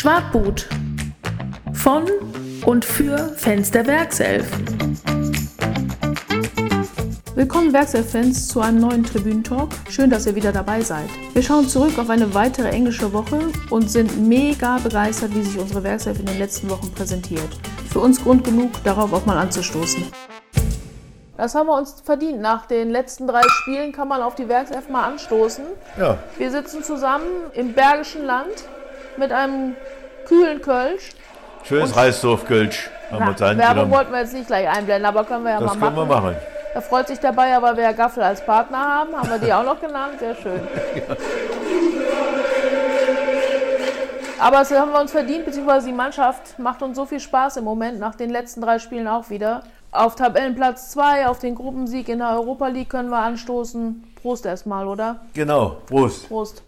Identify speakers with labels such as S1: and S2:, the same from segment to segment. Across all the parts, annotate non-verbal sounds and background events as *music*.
S1: Schwartboot. Von und für Fans der Werkself. Willkommen Werkself-Fans zu einem neuen Tribünentalk. Schön, dass ihr wieder dabei seid. Wir schauen zurück auf eine weitere englische Woche und sind mega begeistert, wie sich unsere Werkself in den letzten Wochen präsentiert. Für uns Grund genug, darauf auch mal anzustoßen. Das haben wir uns verdient. Nach den letzten drei Spielen kann man auf die Werkself mal anstoßen.
S2: Ja,
S1: Wir sitzen zusammen im Bergischen Land mit einem kühlen Kölsch.
S2: schönes Reisdorf-Kölsch haben wir uns
S1: Werbung wollten wir jetzt nicht gleich einblenden, aber können wir ja
S2: Das
S1: mal
S2: können
S1: machen.
S2: wir machen.
S1: Da freut sich dabei, aber wir Gaffel als Partner haben, haben wir die auch noch genannt, sehr schön. *laughs* Aber das haben wir uns verdient, beziehungsweise die Mannschaft macht uns so viel Spaß im Moment, nach den letzten drei Spielen auch wieder. Auf Tabellenplatz 2, auf den Gruppensieg in der Europa League können wir anstoßen. Prost erstmal, oder?
S2: Genau, Prost.
S1: Prost.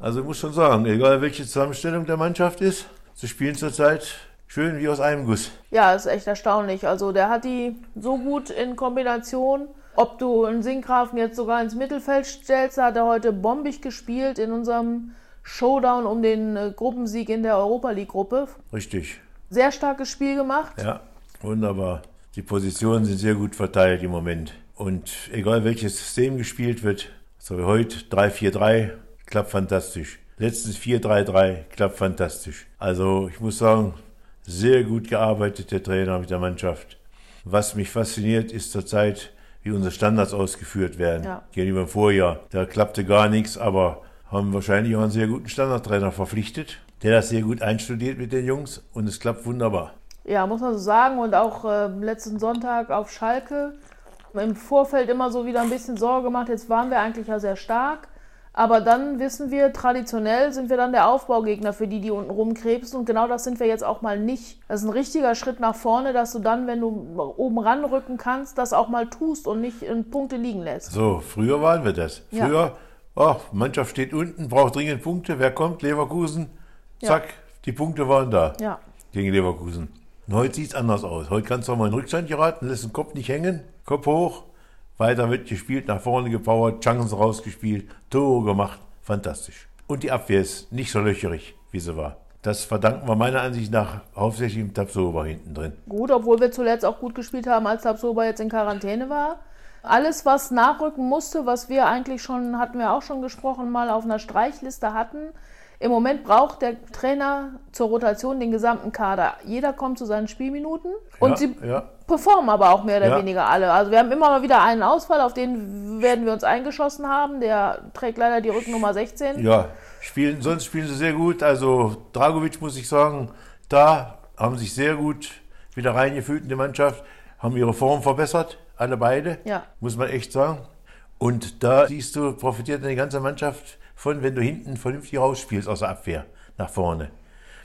S2: Also ich muss schon sagen, egal welche Zusammenstellung der Mannschaft ist, sie spielen zurzeit schön wie aus einem Guss.
S1: Ja, ist echt erstaunlich. Also der hat die so gut in Kombination. Ob du einen Sinkgrafen jetzt sogar ins Mittelfeld stellst, hat er heute bombig gespielt in unserem Showdown um den äh, Gruppensieg in der Europa League Gruppe.
S2: Richtig.
S1: Sehr starkes Spiel gemacht.
S2: Ja, wunderbar. Die Positionen sind sehr gut verteilt im Moment. Und egal welches System gespielt wird, so wie heute 3-4-3, klappt fantastisch. Letztens 4-3-3, klappt fantastisch. Also ich muss sagen, sehr gut gearbeitet der Trainer mit der Mannschaft. Was mich fasziniert, ist zurzeit, wie unsere Standards ausgeführt werden.
S1: Ja.
S2: Gegenüber dem Vorjahr. Da klappte gar nichts, aber haben wahrscheinlich auch einen sehr guten Standardtrainer verpflichtet, der das sehr gut einstudiert mit den Jungs und es klappt wunderbar.
S1: Ja, muss man so sagen. Und auch äh, letzten Sonntag auf Schalke im Vorfeld immer so wieder ein bisschen Sorge gemacht. Jetzt waren wir eigentlich ja sehr stark. Aber dann wissen wir, traditionell sind wir dann der Aufbaugegner für die, die unten rumkrebsen. Und genau das sind wir jetzt auch mal nicht. Das ist ein richtiger Schritt nach vorne, dass du dann, wenn du oben ranrücken kannst, das auch mal tust und nicht in Punkte liegen lässt.
S2: So, früher waren wir das.
S1: Ja.
S2: Früher, oh, Mannschaft steht unten, braucht dringend Punkte. Wer kommt? Leverkusen. Zack, die Punkte waren da
S1: Ja.
S2: gegen Leverkusen. Und heute sieht es anders aus. Heute kannst du auch mal in Rückstand geraten, lässt den Kopf nicht hängen, Kopf hoch, weiter wird gespielt, nach vorne gepowert, Chancen rausgespielt, Tore gemacht. Fantastisch. Und die Abwehr ist nicht so löcherig, wie sie war. Das verdanken wir meiner Ansicht nach hauptsächlich dem Tabsoba hinten drin.
S1: Gut, obwohl wir zuletzt auch gut gespielt haben, als Tabsoba jetzt in Quarantäne war. Alles, was nachrücken musste, was wir eigentlich schon, hatten wir auch schon gesprochen, mal auf einer Streichliste hatten. Im Moment braucht der Trainer zur Rotation den gesamten Kader. Jeder kommt zu seinen Spielminuten und
S2: Ja,
S1: sie
S2: ja.
S1: Performen aber auch mehr oder
S2: Ja.
S1: weniger alle. Also wir haben immer mal wieder einen Ausfall, auf den werden wir uns eingeschossen haben. Der trägt leider die Rückennummer 16.
S2: Ja, spielen, sonst spielen sie sehr gut. Also Dragovic muss ich sagen, da haben sich sehr gut wieder reingefühlt in die Mannschaft, haben ihre Form verbessert, alle beide,
S1: Ja.
S2: muss man echt sagen. Und da siehst du, profitiert die ganze Mannschaft von, wenn du hinten vernünftig rausspielst aus der Abwehr nach vorne.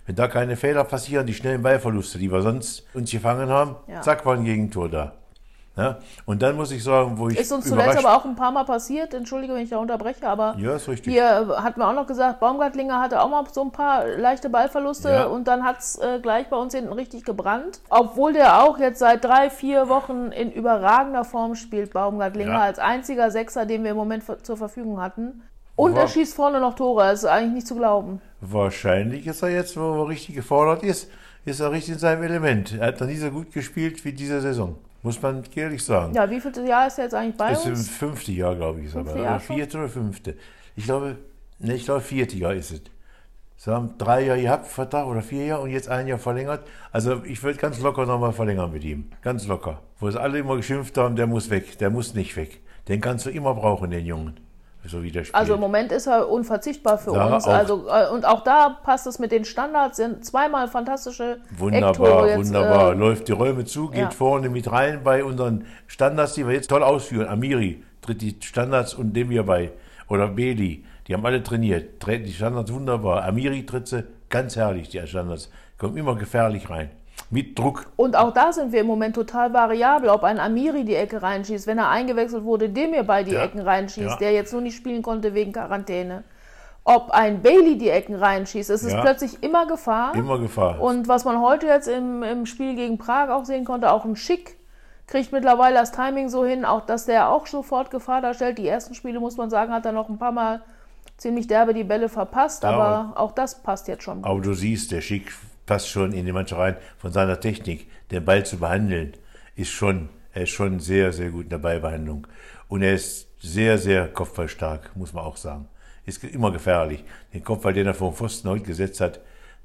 S2: Wenn da keine Fehler passieren, die schnellen Ballverluste, die wir sonst uns gefangen haben,
S1: Ja.
S2: zack, war ein Gegentor da. Ja? Und dann muss ich sagen, wo ich
S1: Ist uns zuletzt aber auch ein paar Mal passiert. Entschuldige, wenn ich da unterbreche, aber
S2: Ja, ist richtig.
S1: hier hatten wir auch noch gesagt, Baumgartlinger hatte auch mal so ein paar leichte Ballverluste
S2: Ja.
S1: und dann hat es äh, gleich bei uns hinten richtig gebrannt. Obwohl der auch jetzt seit drei, vier Wochen in überragender Form spielt, Baumgartlinger,
S2: Ja.
S1: als einziger Sechser, den wir im Moment zur Verfügung hatten. Und
S2: Wow.
S1: er schießt vorne noch Tore, das ist eigentlich nicht zu glauben.
S2: Wahrscheinlich ist er jetzt, wo er richtig gefordert ist, ist er richtig in seinem Element. Er hat noch nie so gut gespielt wie diese Saison. Muss man ehrlich sagen.
S1: Ja, wie viel Jahr ist er jetzt eigentlich bei
S2: ist im
S1: uns?
S2: fünfte Jahr, glaube ich, ist er.
S1: Fünfte
S2: Oder vierte oder fünfte. Ich glaube, ne, ich glaube, vierte Jahr ist es. Sie haben drei Jahre gehabt, Vertrag oder vier Jahre und jetzt ein Jahr verlängert. Also ich würde ganz locker nochmal verlängern mit ihm. Ganz locker. Wo sie alle immer geschimpft haben, der muss weg, der muss nicht weg. Den kannst du immer brauchen, den Jungen. So wie der spielt.
S1: Also im Moment ist er unverzichtbar für
S2: Ja,
S1: uns. Also, äh, und auch da passt es mit den Standards, sind zweimal fantastische
S2: Wunderbar,
S1: jetzt,
S2: wunderbar.
S1: äh,
S2: Läuft die Räume zu, geht
S1: ja.
S2: vorne mit rein bei unseren Standards, die wir jetzt toll ausführen. Amiri tritt die Standards und dem wir bei. Oder Beli, die haben alle trainiert, treten die Standards wunderbar. Amiri tritt sie ganz herrlich, die Standards. Kommen immer gefährlich rein. Mit Druck.
S1: Und auch da sind wir im Moment total variabel, ob ein Amiri die Ecke reinschießt, wenn er eingewechselt wurde, dem mir bei die
S2: Ja.
S1: Ecken reinschießt,
S2: Ja.
S1: der jetzt nur nicht spielen konnte wegen Quarantäne. Ob ein Bailey die Ecken reinschießt, es ist
S2: Ja.
S1: plötzlich immer Gefahr.
S2: Immer Gefahr.
S1: Und was man heute jetzt im, im Spiel gegen Prag auch sehen konnte, auch ein Schick kriegt mittlerweile das Timing so hin, auch dass der auch sofort Gefahr darstellt. Die ersten Spiele, muss man sagen, hat er noch ein paar Mal ziemlich derbe die Bälle verpasst,
S2: Ja,
S1: aber auch das passt jetzt schon.
S2: Aber du siehst, der Schick passt schon in die Mannschaft rein. Von seiner Technik, den Ball zu behandeln, ist schon, er ist schon sehr, sehr gut in der Ballbehandlung. Und er ist sehr, sehr kopfballstark, muss man auch sagen. Ist immer gefährlich. Den Kopfball, den er vor dem Pfosten heute gesetzt hat,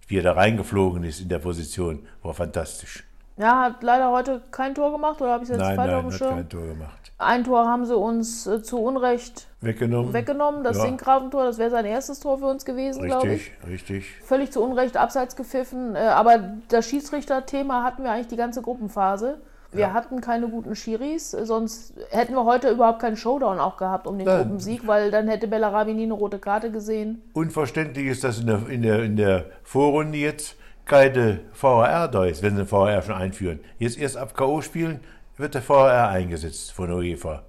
S2: wie er da reingeflogen ist in der Position, war fantastisch.
S1: Ja, hat leider heute kein Tor gemacht, oder habe ich es jetzt
S2: Nein,
S1: falsch
S2: nein, hat kein Tor gemacht.
S1: Ein Tor haben sie uns äh, zu Unrecht
S2: Weggenommen.
S1: weggenommen, das
S2: Ja.
S1: Sinkgraventor, das wäre sein erstes Tor für uns gewesen, glaube ich.
S2: Richtig, richtig.
S1: Völlig zu Unrecht abseits gepfiffen, äh, aber das Schiedsrichter-Thema hatten wir eigentlich die ganze Gruppenphase. Wir
S2: Ja.
S1: hatten keine guten Schiris, äh, sonst hätten wir heute überhaupt keinen Showdown auch gehabt um den
S2: Nein.
S1: Gruppensieg, weil dann hätte Bellarabi nie eine rote Karte gesehen.
S2: Unverständlich ist, dass in der, in der, in der Vorrunde jetzt keine VAR da ist, wenn sie den VAR schon einführen. Jetzt erst ab K.O. spielen, wird der VAR eingesetzt von UEFA.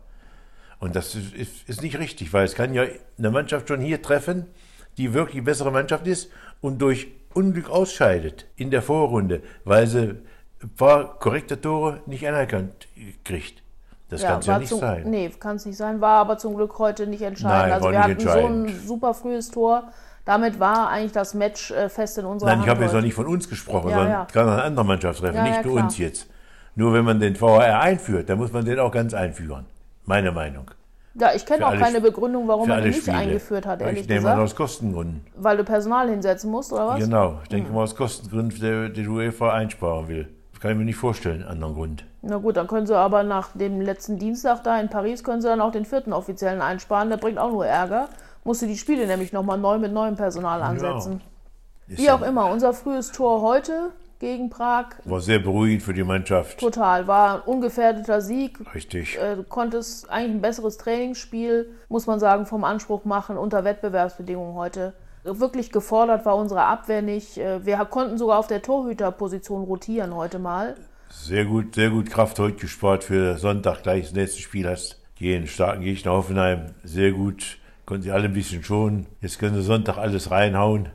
S2: Und das ist, ist, nicht richtig, weil es kann ja eine Mannschaft schon hier treffen, die wirklich bessere Mannschaft ist und durch Unglück ausscheidet in der Vorrunde, weil sie ein paar korrekte Tore nicht anerkannt kriegt. Das kann es ja nicht
S1: zum,
S2: sein.
S1: Nee, kann es nicht sein, war aber zum Glück heute nicht entscheidend.
S2: Nein,
S1: also
S2: war
S1: wir hatten so ein super frühes Tor. Damit war eigentlich das Match äh, fest in unserer
S2: Nein, ich habe jetzt noch nicht von uns gesprochen,
S1: Ja,
S2: sondern
S1: ja.
S2: kann eine andere Mannschaft treffen,
S1: Ja,
S2: nicht
S1: ja,
S2: uns jetzt. Nur wenn man den VAR einführt, dann muss man den auch ganz einführen. Meine Meinung.
S1: Ja, ich kenne auch
S2: alle
S1: keine Begründung, warum man ihn
S2: alle
S1: nicht
S2: Spiele.
S1: eingeführt hat, ehrlich
S2: ich nehme an,
S1: gesagt.
S2: aus Kostengründen.
S1: Weil du Personal hinsetzen musst, oder was?
S2: Genau, ich denke mal aus Kostengründen, der, der UEFA einsparen will. Das kann ich mir nicht vorstellen, einen anderen Grund.
S1: Na gut, dann können sie aber nach dem letzten Dienstag da in Paris, können sie dann auch den vierten Offiziellen einsparen. Der bringt auch nur Ärger. Musst du die Spiele nämlich nochmal neu mit neuem Personal ansetzen.
S2: Ist
S1: Wie
S2: ja-
S1: auch immer, unser frühes Tor heute gegen Prag,
S2: War sehr beruhigend für die Mannschaft.
S1: total, war ein ungefährdeter Sieg.
S2: Richtig.
S1: Äh, Du konntest eigentlich ein besseres Trainingsspiel, muss man sagen, vom Anspruch machen unter Wettbewerbsbedingungen heute. Wirklich gefordert war unsere Abwehr nicht. Äh, Wir konnten sogar auf der Torhüterposition rotieren heute mal.
S2: Sehr gut, sehr gut Kraft heute gespart für Sonntag, gleich das nächste Spiel hast. Gegen starken Gegner Hoffenheim, sehr gut. Konnten sie alle ein bisschen schonen. Jetzt können sie Sonntag alles reinhauen.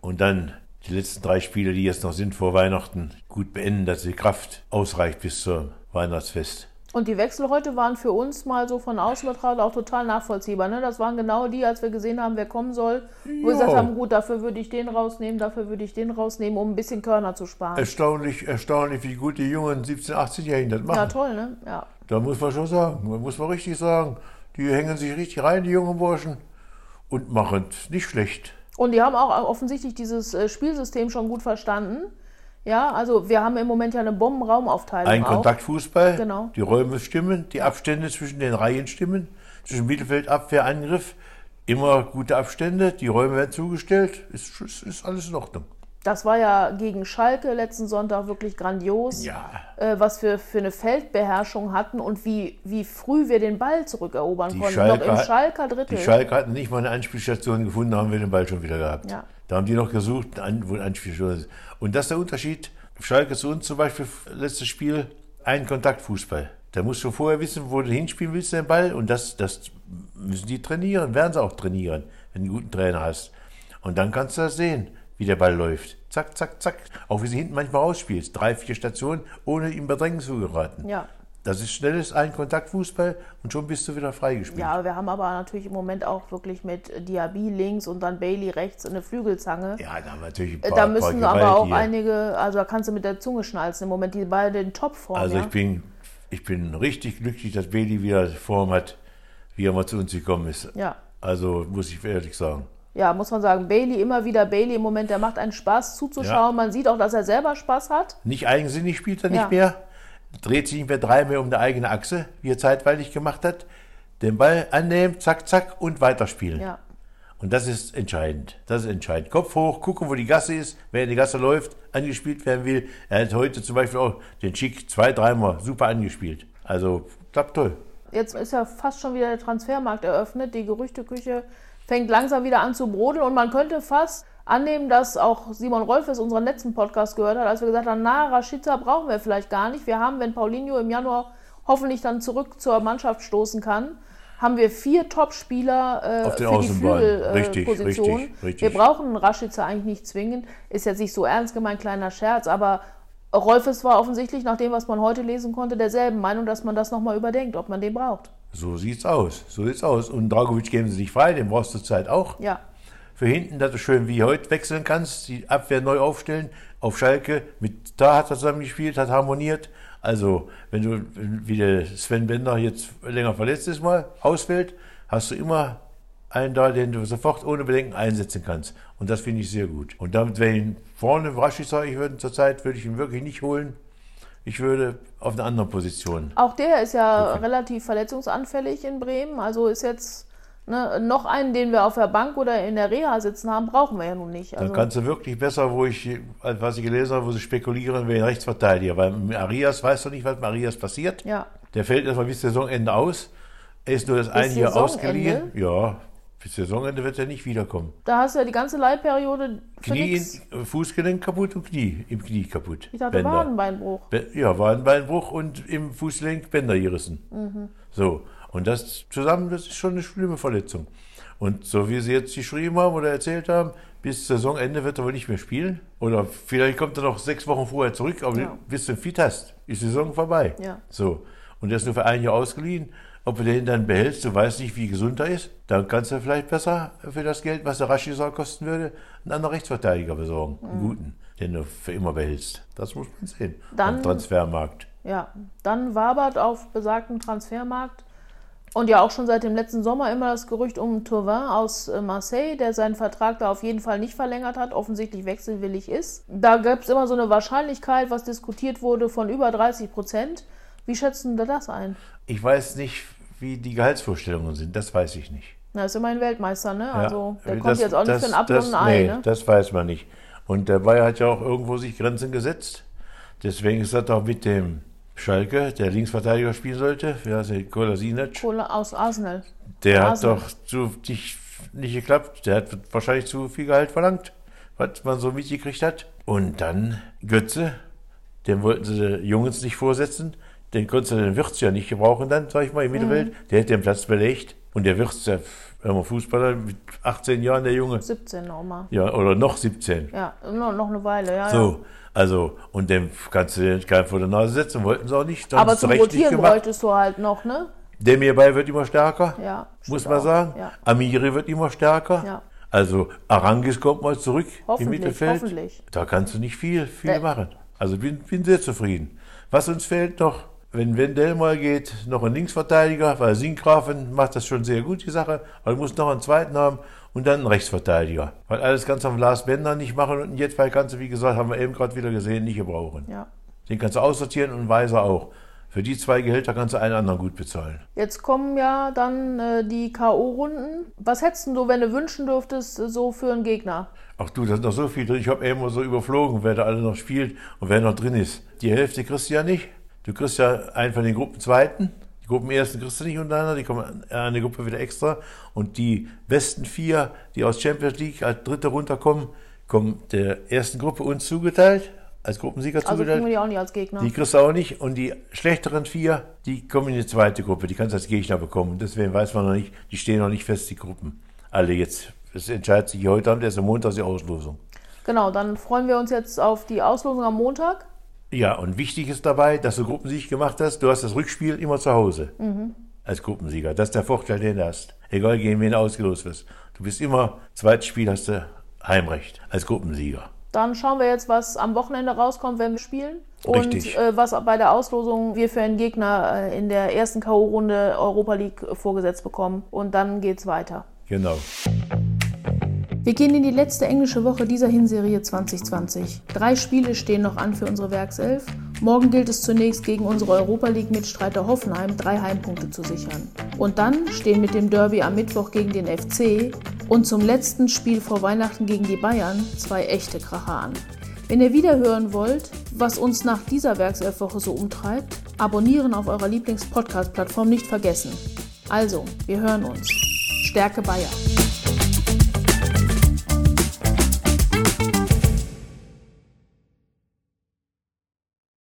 S2: Und dann die letzten drei Spiele, die jetzt noch sind vor Weihnachten, gut beenden, dass die Kraft ausreicht bis zum Weihnachtsfest.
S1: Und die Wechsel heute waren für uns mal so von außen betrachtet auch total nachvollziehbar. Ne? Das waren genau die, als wir gesehen haben, wer kommen soll, wo wir gesagt haben, gut, dafür würde ich den rausnehmen, dafür würde ich den rausnehmen, um ein bisschen Körner zu sparen.
S2: Erstaunlich, erstaunlich, wie gut die jungen 17-, 18-Jährigen das machen.
S1: Ja, toll, ne? Ja.
S2: Da muss man schon sagen, man muss man richtig sagen, die hängen sich richtig rein, die jungen Burschen, und machen es nicht schlecht.
S1: Und die haben auch offensichtlich dieses äh, Spielsystem schon gut verstanden. Ja, also wir haben im Moment ja eine Bombenraumaufteilung
S2: Ein
S1: auch.
S2: Kontaktfußball,
S1: Genau.
S2: die Räume stimmen, die Abstände zwischen den Reihen stimmen, zwischen Mittelfeld, Abwehr, Angriff, immer gute Abstände, die Räume werden zugestellt, ist, ist alles in Ordnung.
S1: Das war ja gegen Schalke letzten Sonntag wirklich grandios,
S2: Ja,
S1: äh, was wir für eine Feldbeherrschung hatten und wie, wie früh wir den Ball zurückerobern
S2: Die
S1: konnten.
S2: Schalker-
S1: Noch im Schalker Drittel.
S2: die Schalke hatten nicht mal eine Anspielstation gefunden, haben wir den Ball schon wieder gehabt.
S1: Ja.
S2: Da haben die noch gesucht, wo eine Anspielstation ist. Und das ist der Unterschied. Schalke zu uns zum Beispiel, letztes Spiel, ein Kontaktfußball. Da musst du vorher wissen, wo du hinspielen willst, den Ball. Und das, das müssen die trainieren, werden sie auch trainieren, wenn du einen guten Trainer hast. Und dann kannst du das sehen, wie der Ball läuft. Zack, zack, zack. Auch wie sie hinten manchmal rausspielst. Drei, vier Stationen, ohne ihm Bedrängnis zu geraten.
S1: ja.
S2: Das ist schnelles Ein-Kontaktfußball und schon bist du wieder freigespielt.
S1: ja, wir haben aber natürlich im Moment auch wirklich mit Diaby links und dann Bailey rechts eine Flügelzange.
S2: Ja, da haben wir natürlich ein paar,
S1: da müssen aber auch
S2: gewaltige.
S1: einige, also da kannst du mit der Zunge schnalzen im Moment, die beide in Topform.
S2: Also
S1: ja?
S2: ich bin, ich bin richtig glücklich, dass Bailey wieder Form hat, wie er mal zu uns gekommen ist.
S1: ja.
S2: Also muss ich ehrlich sagen.
S1: Ja, muss man sagen, Bailey, immer wieder Bailey im Moment, der macht einen Spaß zuzuschauen.
S2: Ja.
S1: Man sieht auch, dass er selber Spaß hat.
S2: Nicht eigensinnig spielt er
S1: Ja.
S2: nicht mehr, dreht sich nicht mehr dreimal um die eigene Achse, wie er zeitweilig gemacht hat. Den Ball annehmen, zack, zack und weiterspielen.
S1: Ja.
S2: Und das ist entscheidend. Das ist entscheidend. Kopf hoch, gucken, wo die Gasse ist. Wer in die Gasse läuft, angespielt werden will. Er hat heute zum Beispiel auch den Schick zwei, dreimal super angespielt. Also klappt toll.
S1: Jetzt ist ja fast schon wieder der Transfermarkt eröffnet. Die Gerüchteküche fängt langsam wieder an zu brodeln und man könnte fast annehmen, dass auch Simon Rolfes unseren letzten Podcast gehört hat, als wir gesagt haben, na, Rashica brauchen wir vielleicht gar nicht. Wir haben, wenn Paulinho im Januar hoffentlich dann zurück zur Mannschaft stoßen kann, haben wir vier Top-Spieler äh, für die
S2: Außenbahnen. Richtig,
S1: Flügelposition.
S2: richtig, richtig.
S1: Wir brauchen Rashica eigentlich nicht zwingend. Ist jetzt nicht so ernst gemeint, kleiner Scherz, aber Rolfes war offensichtlich, nach dem, was man heute lesen konnte, derselben Meinung, dass man das nochmal überdenkt, ob man den braucht.
S2: So sieht's aus. So sieht's aus. Und Dragovic geben sie nicht frei, den brauchst du Zeit auch.
S1: Ja.
S2: Für hinten, dass du schön wie heute wechseln kannst, die Abwehr neu aufstellen. Auf Schalke, mit da hat er zusammengespielt, hat harmoniert. Also, wenn du, wie der Sven Bender jetzt länger verletzt ist mal, ausfällt, hast du immer einen da, den du sofort ohne Bedenken einsetzen kannst. Und das finde ich sehr gut. Und damit, wenn ich ihn vorne Rashica, ich würde zurzeit, würde ich ihn wirklich nicht holen. Ich würde auf eine andere Position.
S1: Auch der ist ja okay. relativ verletzungsanfällig in Bremen. Also ist jetzt ne, noch einen, den wir auf der Bank oder in der Reha sitzen haben, brauchen wir ja nun nicht.
S2: Also Dann kannst du wirklich besser, wo ich, was ich gelesen habe, wo sie spekulieren, wer Rechtsverteidiger. Weil Arias weiß doch nicht, was mit Arias passiert.
S1: Ja.
S2: Der fällt erstmal bis Saisonende aus. Er ist nur das eine Jahr ausgeliehen. Ja, bis Saisonende wird er nicht wiederkommen.
S1: Da hast du ja die ganze Leihperiode
S2: Knie, in, Fußgelenk kaputt und Knie, im Knie kaputt.
S1: Ich dachte Bänder. Wadenbeinbruch.
S2: Ja, Wadenbeinbruch und im Fußgelenk Bänder gerissen. Mhm. So, und das zusammen, das ist schon eine schlimme Verletzung. Und so wie sie jetzt geschrieben haben oder erzählt haben, bis Saisonende wird er wohl nicht mehr spielen. Oder vielleicht kommt er noch sechs Wochen vorher zurück, aber ja. bis du fit hast, ist die Saison vorbei.
S1: Ja.
S2: So. Und er ist nur für ein Jahr ausgeliehen. Ob du den dann behältst, du weißt nicht, wie gesund er ist, dann kannst du vielleicht besser für das Geld, was der Rashisar kosten würde, einen anderen Rechtsverteidiger besorgen, mhm. einen guten, den du für immer behältst. Das muss man sehen
S1: dann,
S2: am Transfermarkt.
S1: Ja, dann wabert auf besagten Transfermarkt und ja auch schon seit dem letzten Sommer immer das Gerücht um Tourvin aus äh, Marseille, der seinen Vertrag da auf jeden Fall nicht verlängert hat, offensichtlich wechselwillig ist. Da gab es immer so eine Wahrscheinlichkeit, was diskutiert wurde, von über 30 Prozent. Wie schätzen Sie das ein?
S2: Ich weiß nicht, wie die Gehaltsvorstellungen sind, das weiß ich nicht.
S1: Na, ist immerhin Weltmeister, ne? Also der das, kommt jetzt auch nicht das, für ein und ein
S2: Ei,
S1: nee, ne?
S2: das weiß man nicht. Und der Bayer hat ja auch irgendwo sich Grenzen gesetzt. Deswegen ist das auch mit dem Schalke, der Linksverteidiger spielen sollte, wie heißt der, Kolasinac?
S1: Kola aus Arsenal.
S2: Der Arsenal. hat doch zu, nicht, nicht geklappt. Der hat wahrscheinlich zu viel Gehalt verlangt, was man so mitgekriegt hat. Und dann Götze, dem wollten sie Jungs nicht vorsetzen den konntest du den Wirtz ja nicht gebrauchen dann, sag ich mal, im Mittelfeld. Mhm. Der hätte den Platz belegt. Und der Wirtz, der Fußballer mit 18 Jahren, der Junge.
S1: 17 nochmal.
S2: Ja, oder noch 17.
S1: Ja, noch eine Weile, ja.
S2: So, ja. also, und dem kannst du den keinen vor der Nase setzen, wollten sie auch nicht.
S1: Aber zum Rotieren wolltest du halt noch, ne?
S2: Der Mirbei wird immer stärker,
S1: ja,
S2: muss man auch. sagen. Ja. Amiri wird immer stärker. Ja. Also Arangis kommt mal zurück im Mittelfeld.
S1: Hoffentlich.
S2: Da kannst du nicht viel, viel der machen. Also bin, bin sehr zufrieden. Was uns fehlt noch, wenn Wendell mal geht, noch ein Linksverteidiger, weil Sinkgrafen macht das schon sehr gut, die Sache, aber du musst noch einen zweiten haben und dann einen Rechtsverteidiger. Weil alles kannst du am Lars Bender nicht machen und jetzt weil kannst du, wie gesagt, haben wir eben gerade wieder gesehen, nicht gebrauchen.
S1: Ja.
S2: Den kannst du aussortieren und Weiser auch. Für die zwei Gehälter kannst du einen anderen gut bezahlen.
S1: Jetzt kommen ja dann äh, die K.O.-Runden. Was hättest du, wenn du wünschen dürftest, so für einen Gegner?
S2: Ach du, da ist noch so viel drin. Ich habe eben so überflogen, wer da alle noch spielt und wer noch drin ist. Die Hälfte kriegst du ja nicht. Du kriegst ja einen von den Gruppenzweiten. Die Gruppenersten kriegst du nicht untereinander, die kommen in eine Gruppe wieder extra. Und die besten vier, die aus Champions League als Dritte runterkommen, kommen der ersten Gruppe uns zugeteilt, als Gruppensieger
S1: also
S2: zugeteilt.
S1: Also kriegen wir die auch nicht als Gegner.
S2: Die kriegst du auch nicht. Und die schlechteren vier, die kommen in die zweite Gruppe. Die kannst du als Gegner bekommen. Deswegen weiß man noch nicht, die stehen noch nicht fest, die Gruppen. Alle jetzt. Es entscheidet sich heute Abend, erst am Montag die Auslosung.
S1: Genau, dann freuen wir uns jetzt auf die Auslosung am Montag.
S2: Ja, und wichtig ist dabei, dass du Gruppensieg gemacht hast. Du hast das Rückspiel immer zu Hause mhm. als Gruppensieger. Das ist der Vorteil, den du hast. Egal gegen wen du ausgelost wirst. Du bist immer, zweites Spiel hast du Heimrecht als Gruppensieger.
S1: Dann schauen wir jetzt, was am Wochenende rauskommt, wenn wir spielen.
S2: Richtig.
S1: Und äh, was bei der Auslosung wir für einen Gegner äh, in der ersten K.O.-Runde Europa League vorgesetzt bekommen. Und dann geht's weiter.
S2: Genau.
S1: Wir gehen in die letzte englische Woche dieser Hinserie 2020. Drei Spiele stehen noch an für unsere Werkself. Morgen gilt es zunächst gegen unsere Europa League-Mitstreiter Hoffenheim drei Heimpunkte zu sichern. Und dann stehen mit dem Derby am Mittwoch gegen den FC und zum letzten Spiel vor Weihnachten gegen die Bayern zwei echte Kracher an. Wenn ihr wieder hören wollt, was uns nach dieser Werkselfwoche so umtreibt, abonnieren auf eurer Lieblings-Podcast-Plattform nicht vergessen. Also, wir hören uns. Stärke Bayern.